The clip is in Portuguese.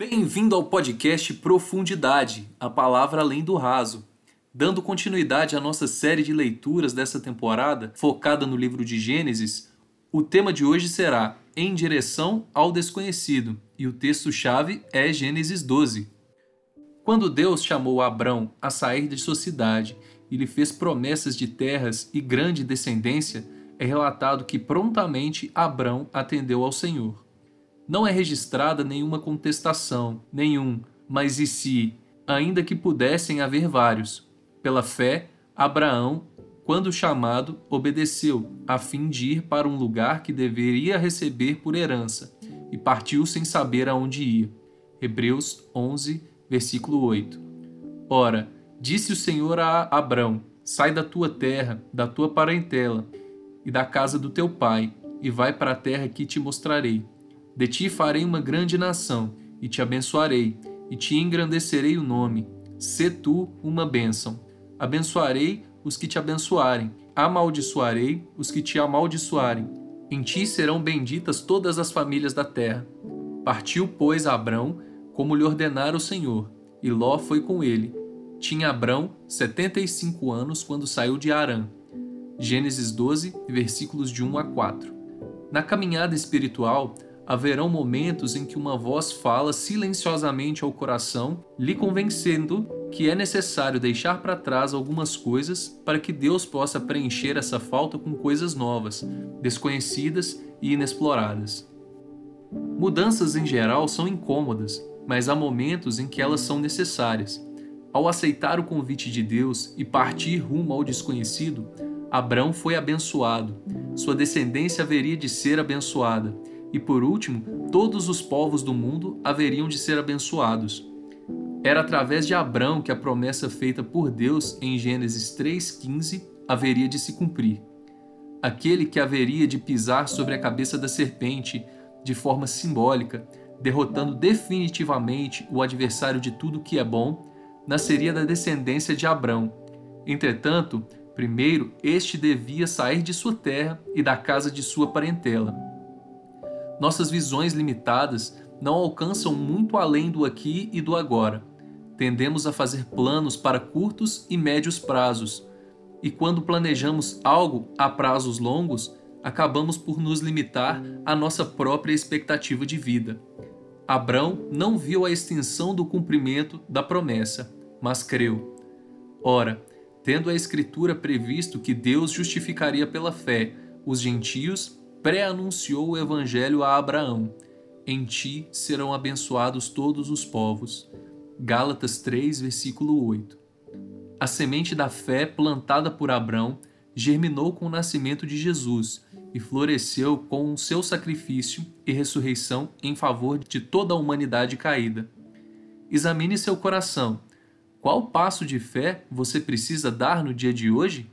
Bem-vindo ao podcast Profundidade, a palavra além do raso. Dando continuidade à nossa série de leituras dessa temporada, focada no livro de Gênesis, o tema de hoje será Em Direção ao Desconhecido, e o texto-chave é Gênesis 12. Quando Deus chamou Abrão a sair de sua cidade e lhe fez promessas de terras e grande descendência, é relatado que prontamente Abrão atendeu ao Senhor. Não é registrada nenhuma contestação, nenhum, mas e se, ainda que pudessem haver vários. Pela fé, Abraão, quando chamado, obedeceu, a fim de ir para um lugar que deveria receber por herança, e partiu sem saber aonde ia. Hebreus 11, versículo 8. Ora, disse o Senhor a Abrão: Sai da tua terra, da tua parentela e da casa do teu pai, e vai para a terra que te mostrarei. De ti farei uma grande nação, e te abençoarei, e te engrandecerei o nome. Sê tu uma bênção. Abençoarei os que te abençoarem, amaldiçoarei os que te amaldiçoarem. Em ti serão benditas todas as famílias da terra. Partiu, pois, Abrão, como lhe ordenara o Senhor, e Ló foi com ele. Tinha Abrão setenta e cinco anos quando saiu de Arã. Gênesis 12, versículos de 1 a 4. Na caminhada espiritual, haverão momentos em que uma voz fala silenciosamente ao coração, lhe convencendo que é necessário deixar para trás algumas coisas para que Deus possa preencher essa falta com coisas novas, desconhecidas e inexploradas. Mudanças em geral são incômodas, mas há momentos em que elas são necessárias. Ao aceitar o convite de Deus e partir rumo ao desconhecido, Abrão foi abençoado. Sua descendência haveria de ser abençoada e por último, todos os povos do mundo haveriam de ser abençoados. Era através de Abrão que a promessa feita por Deus em Gênesis 3,15 haveria de se cumprir. Aquele que haveria de pisar sobre a cabeça da serpente de forma simbólica, derrotando definitivamente o adversário de tudo que é bom, nasceria da descendência de Abrão. Entretanto, primeiro este devia sair de sua terra e da casa de sua parentela nossas visões limitadas não alcançam muito além do aqui e do agora. Tendemos a fazer planos para curtos e médios prazos, e quando planejamos algo a prazos longos, acabamos por nos limitar à nossa própria expectativa de vida. Abrão não viu a extensão do cumprimento da promessa, mas creu. Ora, tendo a Escritura previsto que Deus justificaria pela fé os gentios, pré-anunciou o evangelho a Abraão: Em ti serão abençoados todos os povos. Gálatas 3, versículo 8. A semente da fé plantada por Abraão germinou com o nascimento de Jesus e floresceu com o seu sacrifício e ressurreição em favor de toda a humanidade caída. Examine seu coração. Qual passo de fé você precisa dar no dia de hoje?